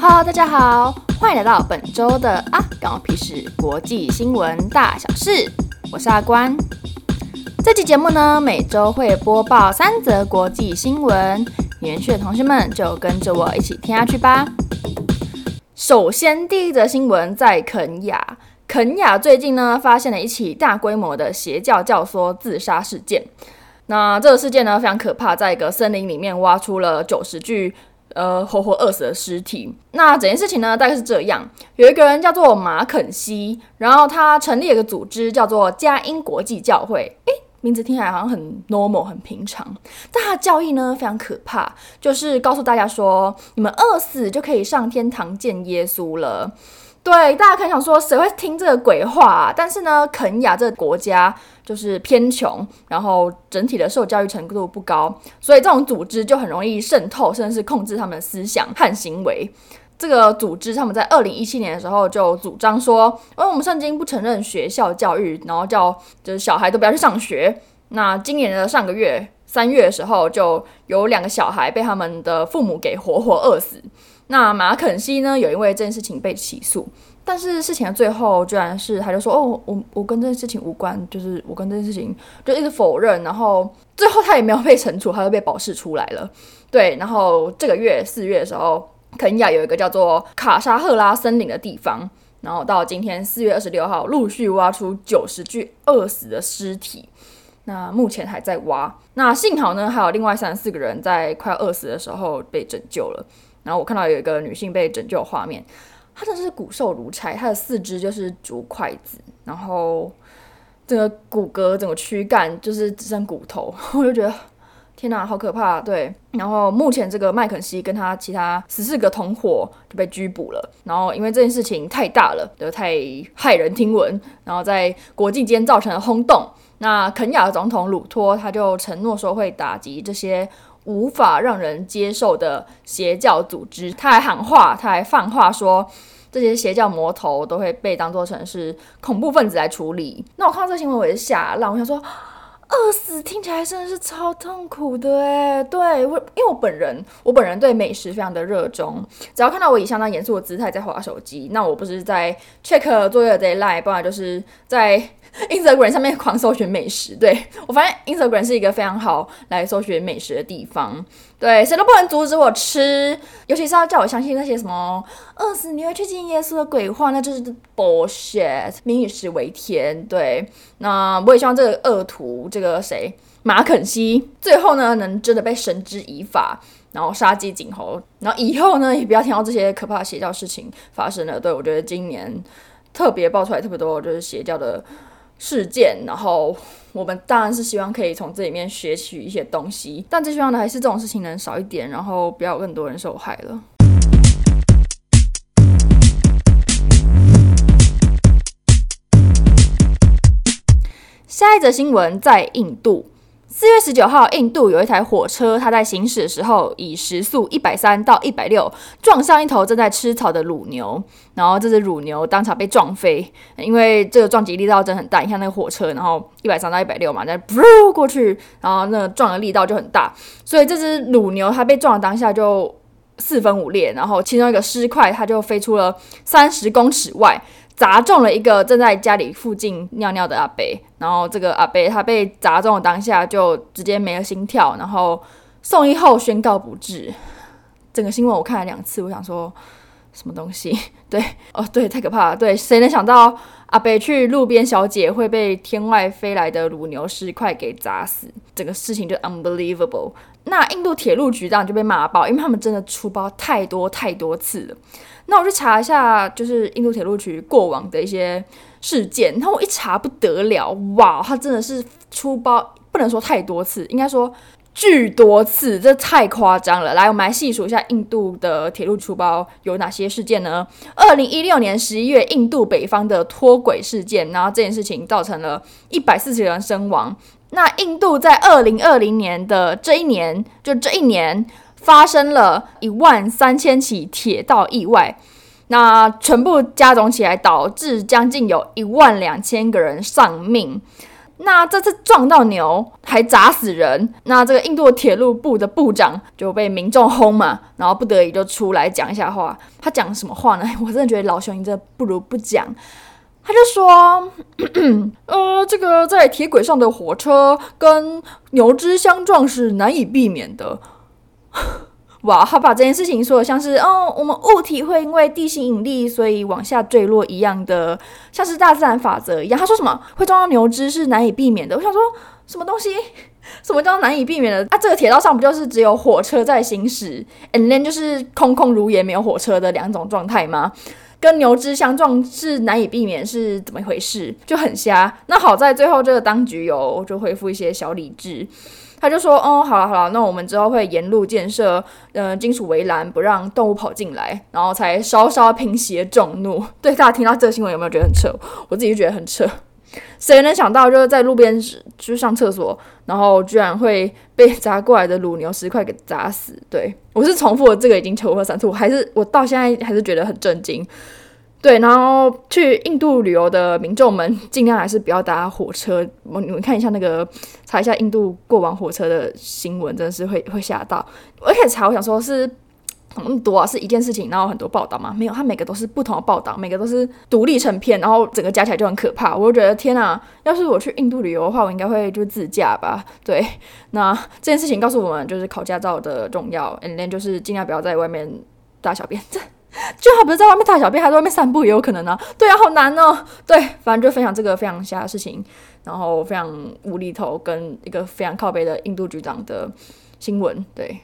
好大家好，欢迎来到本周的啊，关我屁事国际新闻大小事。我是阿关。这期节目呢，每周会播报三则国际新闻，有兴趣的同学们就跟着我一起听下去吧。首先，第一则新闻在肯亚。肯亚最近呢，发现了一起大规模的邪教教唆自杀事件。那这个事件呢，非常可怕，在一个森林里面挖出了九十具呃活活饿死的尸体。那整件事情呢，大概是这样：有一个人叫做马肯西，然后他成立了一个组织，叫做佳音国际教会。诶，名字听起来好像很 normal 很平常，但他的教义呢，非常可怕，就是告诉大家说，你们饿死就可以上天堂见耶稣了。对，大家可能想说，谁会听这个鬼话啊？但是呢，肯亚这个国家就是偏穷，然后整体的受教育程度不高，所以这种组织就很容易渗透，甚至是控制他们的思想和行为。这个组织他们在二零一七年的时候就主张说，因为我们圣经不承认学校教育，然后叫就是小孩都不要去上学。那今年的上个月三月的时候，就有两个小孩被他们的父母给活活饿死。那马肯西呢，有因为这件事情被起诉，但是事情的最后居然是他就说哦，我我跟这件事情无关，就是我跟这件事情就一直否认，然后最后他也没有被惩处，他就被保释出来了。对，然后这个月四月的时候，肯亚有一个叫做卡沙赫拉森林的地方，然后到今天四月二十六号，陆续挖出九十具饿死的尸体，那目前还在挖。那幸好呢，还有另外三十四个人在快要饿死的时候被拯救了。然后我看到有一个女性被拯救画面，她真的是骨瘦如柴，她的四肢就是竹筷子，然后整个骨骼、整个躯干就是只剩骨头，我就觉得天哪，好可怕！对，然后目前这个麦肯锡跟他其他十四个同伙就被拘捕了，然后因为这件事情太大了，就太骇人听闻，然后在国际间造成了轰动。那肯亚的总统鲁托他就承诺说会打击这些。无法让人接受的邪教组织，他还喊话，他还放话说，这些邪教魔头都会被当做成是恐怖分子来处理。那我看到这新闻，我也是吓烂，我想说，饿死听起来真的是超痛苦的哎。对，我因为我本人，我本人对美食非常的热衷，只要看到我以相当严肃的姿态在滑手机，那我不是在 check 作业 deadline，，不然就是在。Instagram 上面狂搜寻美食，对，我发现 Instagram 是一个非常好来搜寻美食的地方。对，谁都不能阻止我吃，尤其是要叫我相信那些什么饿死你会去见耶稣的鬼话，那就是 bullshit。民以食为天，对。那我也希望这个恶徒，这个谁马肯西，最后呢能真的被绳之以法，然后杀鸡儆猴，然后以后呢也不要听到这些可怕的邪教事情发生了。对，我觉得今年特别爆出来特别多，就是邪教的。事件，然后我们当然是希望可以从这里面学取一些东西，但最希望的还是这种事情能少一点，然后不要有更多人受害了。下一则新闻在印度。四月十九号，印度有一台火车，它在行驶的时候以时速一百三到一百六撞上一头正在吃草的乳牛，然后这只乳牛当场被撞飞，因为这个撞击力道真很大。你看那个火车，然后一百三到一百六嘛，再噗过去，然后那个撞的力道就很大，所以这只乳牛它被撞的当下就四分五裂，然后其中一个尸块它就飞出了三十公尺外。砸中了一个正在家里附近尿尿的阿伯，然后这个阿伯他被砸中的当下就直接没了心跳，然后送医后宣告不治。整个新闻我看了两次，我想说什么东西？对，哦，对，太可怕了。对，谁能想到阿伯去路边小姐会被天外飞来的乳牛尸块给砸死？整个事情就 unbelievable。那印度铁路局当然就被骂爆，因为他们真的出包太多太多次了。那我去查一下，就是印度铁路局过往的一些事件，然后我一查不得了，哇，他真的是出包，不能说太多次，应该说巨多次，这太夸张了。来，我们来细数一下印度的铁路出包有哪些事件呢？二零一六年十一月，印度北方的脱轨事件，然后这件事情造成了一百四十人身亡。那印度在二零二零年的这一年，就这一年。发生了一万三千起铁道意外，那全部加总起来，导致将近有一万两千个人丧命。那这次撞到牛还砸死人，那这个印度铁路部的部长就被民众轰嘛，然后不得已就出来讲一下话。他讲什么话呢？我真的觉得老兄你这不如不讲。他就说：“ 呃，这个在铁轨上的火车跟牛只相撞是难以避免的。”哇，他把这件事情说的像是，哦，我们物体会因为地心引力所以往下坠落一样的，像是大自然法则一样。他说什么会撞到牛只是难以避免的？我想说 什么东西？什么叫难以避免的？啊，这个铁道上不就是只有火车在行驶，and then 就是空空如也没有火车的两种状态吗？跟牛只相撞是难以避免，是怎么一回事？就很瞎。那好在最后这个当局有就恢复一些小理智。他就说：“哦，好了好了，那我们之后会沿路建设，呃，金属围栏，不让动物跑进来，然后才稍稍平息众怒。”对，大家听到这个新闻有没有觉得很扯？我自己就觉得很扯。谁能想到，就是在路边去上厕所，然后居然会被砸过来的乳牛石块给砸死？对，我是重复了这个已经重复了三次，我还是我到现在还是觉得很震惊。对，然后去印度旅游的民众们尽量还是不要搭火车。我你们看一下那个，查一下印度过往火车的新闻，真的是会会吓到。我一开始查，我想说是那么多啊，是一件事情，然后很多报道嘛？没有，它每个都是不同的报道，每个都是独立成片，然后整个加起来就很可怕。我就觉得天哪，要是我去印度旅游的话，我应该会就自驾吧。对，那这件事情告诉我们就是考驾照的重要，and then 就是尽量不要在外面大小便。就好，不是在外面大小便，还在外面散步也有可能呢、啊。对啊，好难哦。对，反正就分享这个非常瞎的事情，然后非常无厘头，跟一个非常靠背的印度局长的新闻。对，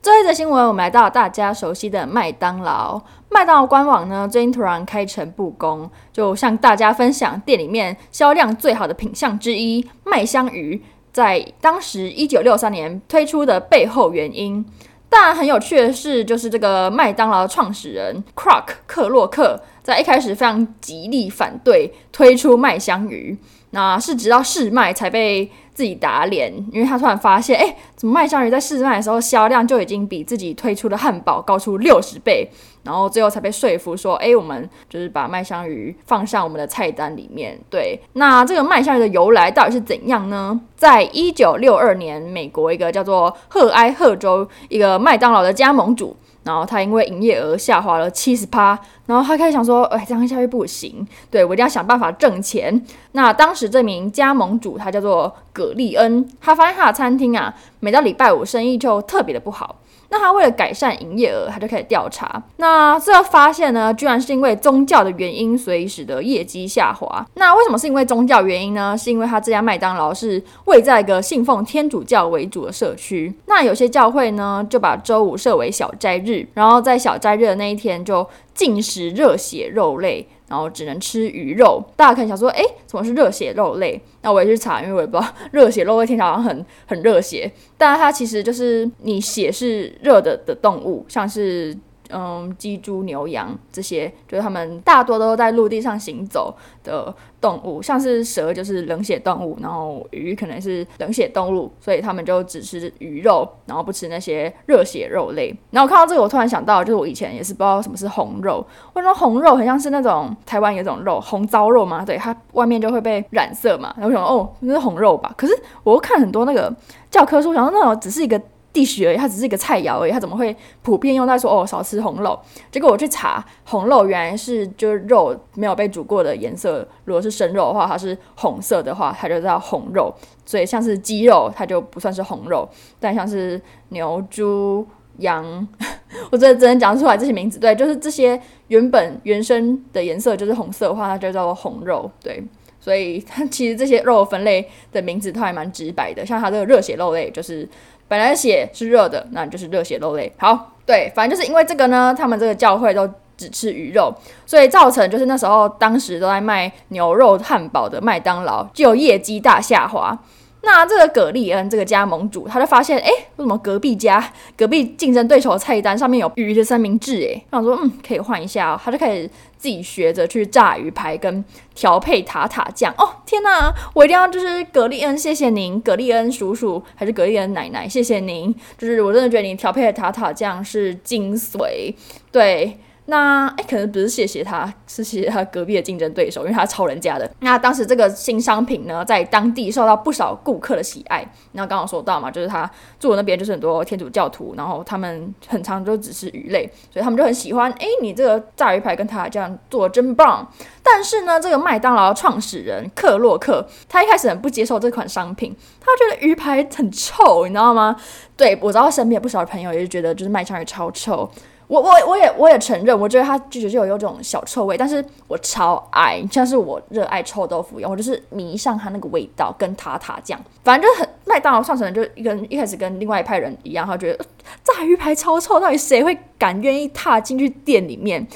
最后一则新闻，我们来到大家熟悉的麦当劳。麦当劳官网呢，最近突然开诚布公，就向大家分享店里面销量最好的品项之一——麦香鱼。在当时一九六三年推出的背后原因，但很有趣的是，就是这个麦当劳创始人 Croc 克洛克在一开始非常极力反对推出麦香鱼，那是直到试卖才被自己打脸，因为他突然发现，哎，怎么麦香鱼在试卖的时候销量就已经比自己推出的汉堡高出六十倍。然后最后才被说服说，哎，我们就是把麦香鱼放上我们的菜单里面。对，那这个麦香鱼的由来到底是怎样呢？在一九六二年，美国一个叫做赫埃赫州一个麦当劳的加盟主，然后他因为营业额下滑了七十趴，然后他开始想说，哎，这样下去不行，对，我一定要想办法挣钱。那当时这名加盟主他叫做葛利恩，他发现他的餐厅啊，每到礼拜五生意就特别的不好。那他为了改善营业额，他就开始调查。那最后发现呢，居然是因为宗教的原因，所以使得业绩下滑。那为什么是因为宗教原因呢？是因为他这家麦当劳是位在一个信奉天主教为主的社区。那有些教会呢，就把周五设为小斋日，然后在小斋日的那一天就进食热血肉类。然后只能吃鱼肉，大家可能想说，诶，怎么是热血肉类？那我也去查，因为我也不知道热血肉类听起来好像很很热血，但它其实就是你血是热的的动物，像是。嗯，鸡、猪、牛、羊这些，就是他们大多都在陆地上行走的动物，像是蛇就是冷血动物，然后鱼可能是冷血动物，所以他们就只吃鱼肉，然后不吃那些热血肉类。然后我看到这个，我突然想到，就是我以前也是不知道什么是红肉，为什么红肉很像是那种台湾有种肉红糟肉嘛？对，它外面就会被染色嘛。然后我想哦，那是红肉吧？可是我又看很多那个教科书，想说那种只是一个。地区而已，它只是一个菜肴而已，它怎么会普遍用在说哦少吃红肉？结果我去查，红肉原来是就是肉没有被煮过的颜色。如果是生肉的话，它是红色的话，它就叫红肉。所以像是鸡肉，它就不算是红肉。但像是牛、猪、羊，我真的只能讲出来这些名字。对，就是这些原本原生的颜色就是红色的话，它就叫做红肉。对，所以它 其实这些肉分类的名字都还蛮直白的。像它这个热血肉类就是。本来血是热的，那就是热血肉类。好，对，反正就是因为这个呢，他们这个教会都只吃鱼肉，所以造成就是那时候当时都在卖牛肉汉堡的麦当劳就业绩大下滑。那这个葛利恩这个加盟主，他就发现，哎，为什么隔壁家隔壁竞争对手的菜单上面有鱼的三明治？哎，他想说，嗯，可以换一下哦，他就开始。自己学着去炸鱼排跟调配塔塔酱哦！天哪，我一定要就是葛利恩，谢谢您，葛利恩叔叔还是葛利恩奶奶，谢谢您。就是我真的觉得你调配的塔塔酱是精髓，对，那哎，可能不是谢谢他，是谢谢他隔壁的竞争对手，因为他抄人家的。那当时这个新商品呢，在当地受到不少顾客的喜爱。那刚刚说到嘛，就是他住的那边就是很多天主教徒，然后他们很常就只吃鱼类，所以他们就很喜欢。哎，你这个炸鱼排跟他这样做真棒。但是呢，这个麦当劳创始人克洛克，他一开始很不接受这款商品，他觉得鱼排很臭，你知道吗？对，我知道身边有不少朋友也是觉得就是麦香鱼超臭。我我我也我也承认，我觉得它就就有有种小臭味，但是我超爱，像是我热爱臭豆腐一样，我就是迷上它那个味道跟塔塔酱，反正就很麦当劳创始人就一跟一开始跟另外一派人一样，他觉得炸鱼排超臭，到底谁会敢愿意踏进去店里面？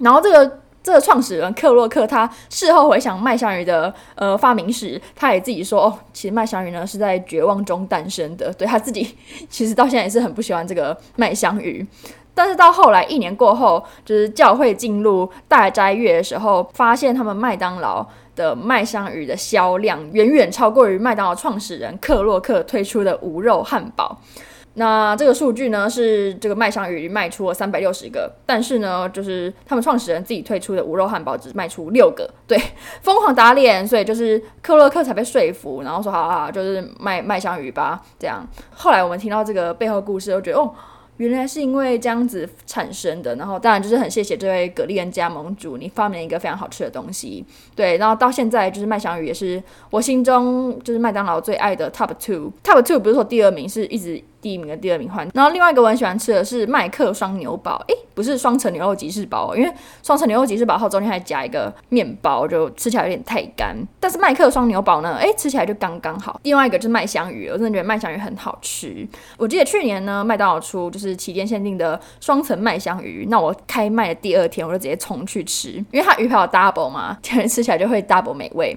然后这个这个创始人克洛克他事后回想麦香鱼的呃发明史，他也自己说哦，其实麦香鱼呢是在绝望中诞生的，对他自己 其实到现在也是很不喜欢这个麦香鱼。但是到后来，一年过后，就是教会进入大斋月的时候，发现他们麦当劳的麦香鱼的销量远远超过于麦当劳创始人克洛克推出的无肉汉堡。那这个数据呢，是这个麦香鱼卖出了三百六十个，但是呢，就是他们创始人自己推出的无肉汉堡只卖出六个，对，疯狂打脸，所以就是克洛克才被说服，然后说好好，就是卖麦香鱼吧，这样。后来我们听到这个背后故事，都觉得哦。原来是因为这样子产生的，然后当然就是很谢谢这位葛利恩加盟主，你发明了一个非常好吃的东西，对，然后到现在就是麦香鱼也是我心中就是麦当劳最爱的 top two，top two 不是说第二名，是一直。第一名跟第二名换，然后另外一个我很喜欢吃的是麦克双牛堡，诶，不是双层牛肉吉士堡，因为双层牛肉吉士堡后中间还夹一个面包，就吃起来有点太干。但是麦克双牛堡呢，诶，吃起来就刚刚好。另外一个就是麦香鱼，我真的觉得麦香鱼很好吃。我记得去年呢，麦当劳出就是期间限定的双层麦香鱼，那我开卖的第二天我就直接冲去吃，因为它鱼排有 double 嘛，吃起来就会 double 美味。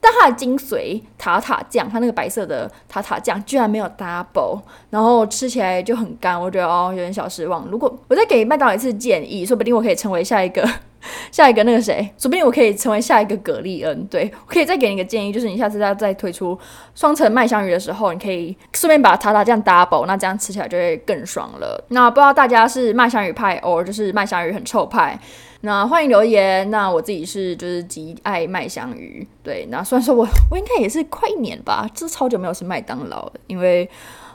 但它的精髓塔塔酱，它那个白色的塔塔酱居然没有 double，然后吃起来就很干，我觉得哦有点小失望。如果我再给麦当劳一次建议，说不定我可以成为下一个 下一个那个谁，说不定我可以成为下一个葛利恩。对，我可以再给你个建议，就是你下次再再推出双层麦香鱼的时候，你可以顺便把塔塔酱 double，那这样吃起来就会更爽了。那不知道大家是麦香鱼派，，or 就是麦香鱼很臭派？那欢迎留言。那我自己是就是极爱麦香鱼，对。那虽然说我我应该也是快一年吧，就是超久没有吃麦当劳了，因为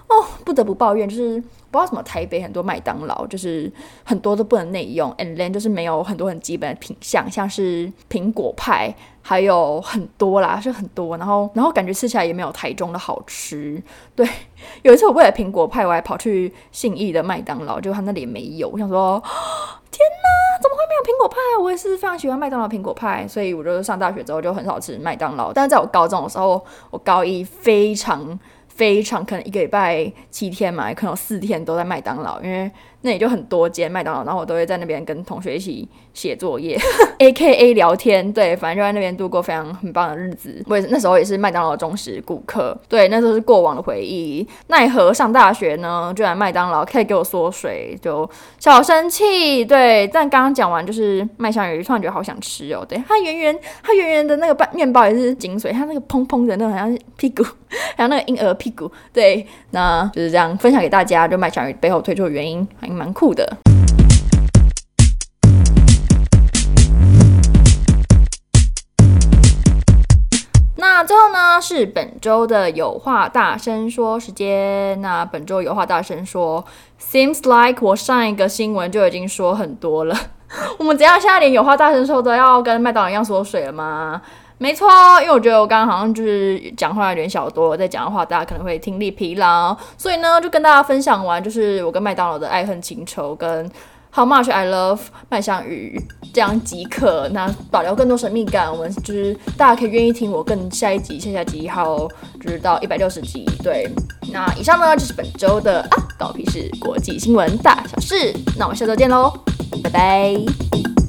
哦不得不抱怨，就是不知道什么台北很多麦当劳就是很多都不能内用，and then 就是没有很多很基本的品相，像是苹果派，还有很多啦，是很多，然后然后感觉吃起来也没有台中的好吃。对，有一次我为了苹果派，我还跑去信义的麦当劳，就他那里也没有，我想说天哪！怎么会没有苹果派？我也是非常喜欢麦当劳苹果派，所以我就上大学之后就很少吃麦当劳。但是在我高中的时候，我高一非常非常可能一个礼拜七天嘛，可能有四天都在麦当劳，因为。那也就很多间麦当劳，然后我都会在那边跟同学一起写作业，AKA 聊天，对，反正就在那边度过非常很棒的日子。我也是那时候也是麦当劳的忠实顾客，对，那时候是过往的回忆。奈何上大学呢，居然麦当劳可以给我缩水，就小生气。对，但刚刚讲完就是麦香鱼，突然觉得好想吃哦。对，它圆圆，它圆圆的那个半面包也是精髓，它那个蓬蓬的那种好像是屁股，还有那个婴儿屁股。对，那就是这样分享给大家，就麦香鱼背后推出的原因还。蛮酷的。那最后呢，是本周的有话大声说时间。那本周有话大声说，seems like 我上一个新闻就已经说很多了。我们怎样现在连有话大声说都要跟麦当劳一样缩水了吗？没错，因为我觉得我刚刚好像就是讲话有点小多，在讲的话大家可能会听力疲劳，所以呢就跟大家分享完，就是我跟麦当劳的爱恨情仇跟 How much I love 麦香鱼这样即可。那保留更多神秘感，我们就是大家可以愿意听我更下一集、下下集，好就是到一百六十集。对，那以上呢就是本周的啊，关我屁事国际新闻大小事。那我们下周见喽，拜拜。